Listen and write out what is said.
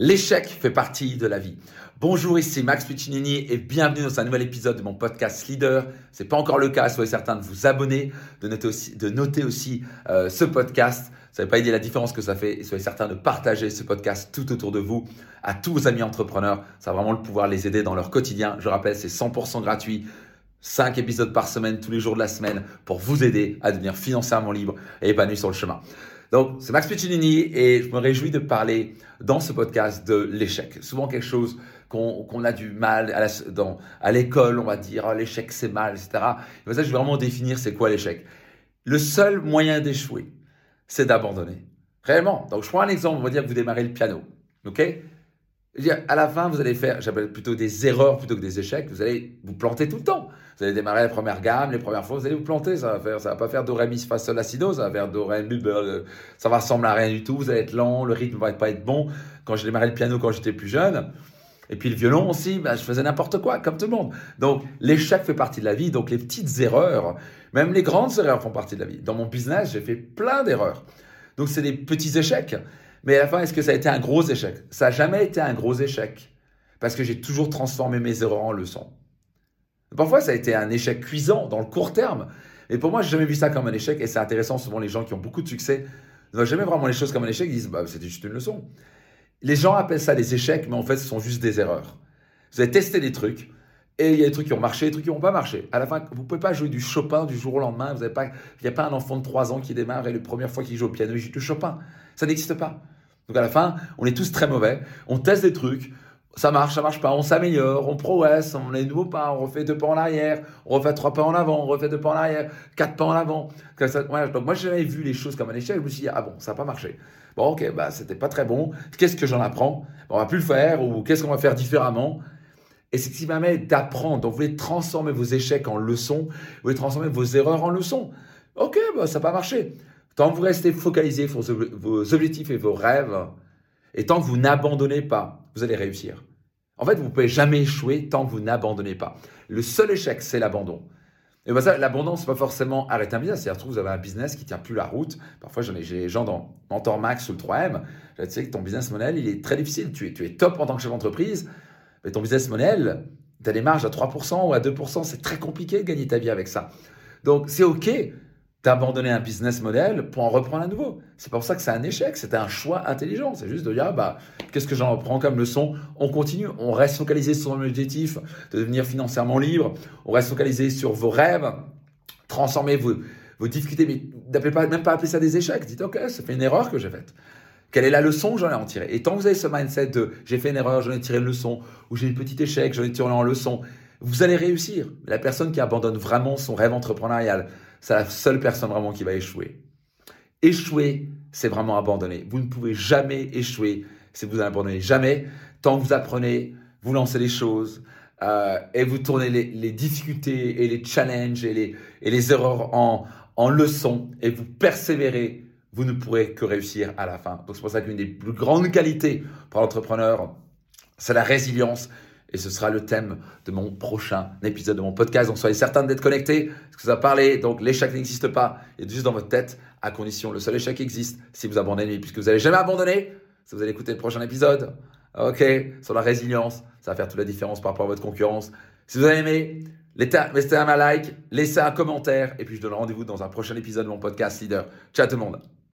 L'échec fait partie de la vie. Bonjour, ici Max Piccinini et bienvenue dans un nouvel épisode de mon podcast Leader. C'est pas encore le cas, soyez certain de vous abonner, de noter aussi, de noter aussi euh, ce podcast. Ça n'avez pas idée la différence que ça fait et soyez certain de partager ce podcast tout autour de vous à tous vos amis entrepreneurs. Ça va vraiment le pouvoir les aider dans leur quotidien. Je rappelle, c'est 100% gratuit. 5 épisodes par semaine, tous les jours de la semaine, pour vous aider à devenir financièrement libre et épanoui sur le chemin. Donc, c'est Max Piccinini et je me réjouis de parler dans ce podcast de l'échec. Souvent quelque chose qu'on a du mal à l'école, on va dire oh, l'échec c'est mal, etc. Et ça, je vais vraiment définir c'est quoi l'échec. Le seul moyen d'échouer, c'est d'abandonner. Réellement. Donc, je prends un exemple. On va dire que vous démarrez le piano. OK? À la fin, vous allez faire, j'appelle plutôt des erreurs plutôt que des échecs. Vous allez vous planter tout le temps. Vous allez démarrer la première gamme, les premières fois, vous allez vous planter. Ça va faire, ça va pas faire do ré mi fa sol la si ça va faire do ré mi ça va ressembler à rien du tout. Vous allez être lent, le rythme va pas être bon. Quand j'ai démarré le piano quand j'étais plus jeune, et puis le violon aussi, bah, je faisais n'importe quoi, comme tout le monde. Donc l'échec fait partie de la vie. Donc les petites erreurs, même les grandes erreurs font partie de la vie. Dans mon business, j'ai fait plein d'erreurs. Donc c'est des petits échecs. Mais à la fin, est-ce que ça a été un gros échec? Ça n'a jamais été un gros échec. Parce que j'ai toujours transformé mes erreurs en leçons. Parfois, ça a été un échec cuisant dans le court terme. Et pour moi, j'ai jamais vu ça comme un échec. Et c'est intéressant, souvent les gens qui ont beaucoup de succès ne voient jamais vraiment les choses comme un échec. Ils disent, bah, c'était juste une leçon. Les gens appellent ça des échecs, mais en fait, ce sont juste des erreurs. Vous avez testé des trucs, et il y a des trucs qui ont marché, des trucs qui n'ont pas marché. À la fin, vous ne pouvez pas jouer du Chopin du jour au lendemain. Vous pas, il n'y a pas un enfant de 3 ans qui démarre et la première fois qu'il joue au piano, il joue du Chopin. Ça n'existe pas. Donc à la fin, on est tous très mauvais. On teste des trucs. Ça marche, ça marche pas. On s'améliore, on progresse, on est nouveau pas, on refait deux pas en arrière, on refait trois pas en avant, on refait deux pas en arrière, quatre pas en avant. donc moi, j'ai jamais vu les choses comme un échec. Je me suis dit, ah bon, ça n'a pas marché. Bon, ok, bah, c'était pas très bon. Qu'est-ce que j'en apprends? On va plus le faire ou qu'est-ce qu'on va faire différemment? Et c'est ce qui permet d'apprendre. Donc, vous voulez transformer vos échecs en leçons, vous voulez transformer vos erreurs en leçons. Ok, bah, ça n'a pas marché. Tant que vous restez focalisé sur vos objectifs et vos rêves, et tant que vous n'abandonnez pas, vous allez réussir. En fait, vous ne pouvez jamais échouer tant que vous n'abandonnez pas. Le seul échec, c'est l'abandon. Et ben ça, l'abandon, c'est pas forcément arrêter un business. C'est-à-dire, vous avez un business qui tient plus la route. Parfois, j'ai des gens dans Mentor Max ou le 3M. Tu sais que ton business model, il est très difficile. Tu es, tu es top en tant que chef d'entreprise, mais ton business model, tu as des marges à 3% ou à 2%. C'est très compliqué de gagner ta vie avec ça. Donc, c'est OK d'abandonner un business model pour en reprendre un nouveau. C'est pour ça que c'est un échec. C'était un choix intelligent. C'est juste de dire, bah, qu'est-ce que j'en prends comme leçon? On continue. On reste focalisé sur l'objectif de devenir financièrement libre. On reste focalisé sur vos rêves. Transformer vos, vos difficultés, mais n'appelez pas, même pas appeler ça des échecs. Dites, OK, ça fait une erreur que j'ai faite. Quelle est la leçon j'en ai en tiré? Et tant que vous avez ce mindset de j'ai fait une erreur, j'en ai tiré une leçon, ou j'ai eu un petit échec, j'en ai tiré en leçon, vous allez réussir. La personne qui abandonne vraiment son rêve entrepreneurial, c'est la seule personne vraiment qui va échouer. Échouer, c'est vraiment abandonner. Vous ne pouvez jamais échouer si vous abandonnez. Jamais. Tant que vous apprenez, vous lancez les choses euh, et vous tournez les, difficultés et les challenges et les, et les erreurs en, en leçons et vous persévérez vous ne pourrez que réussir à la fin. Donc c'est pour ça qu'une des plus grandes qualités pour l'entrepreneur, c'est la résilience. Et ce sera le thème de mon prochain épisode de mon podcast. Donc soyez certains d'être connectés, parce que ça va parler. Donc l'échec n'existe pas, il est juste dans votre tête, à condition, le seul échec qui existe, si vous abandonnez, puisque vous n'allez jamais abandonner, si vous allez écouter le prochain épisode, ok, sur la résilience, ça va faire toute la différence par rapport à votre concurrence. Si vous avez aimé, Laissez un like, laissez un commentaire, et puis je donne rendez-vous dans un prochain épisode de mon podcast Leader. Ciao tout le monde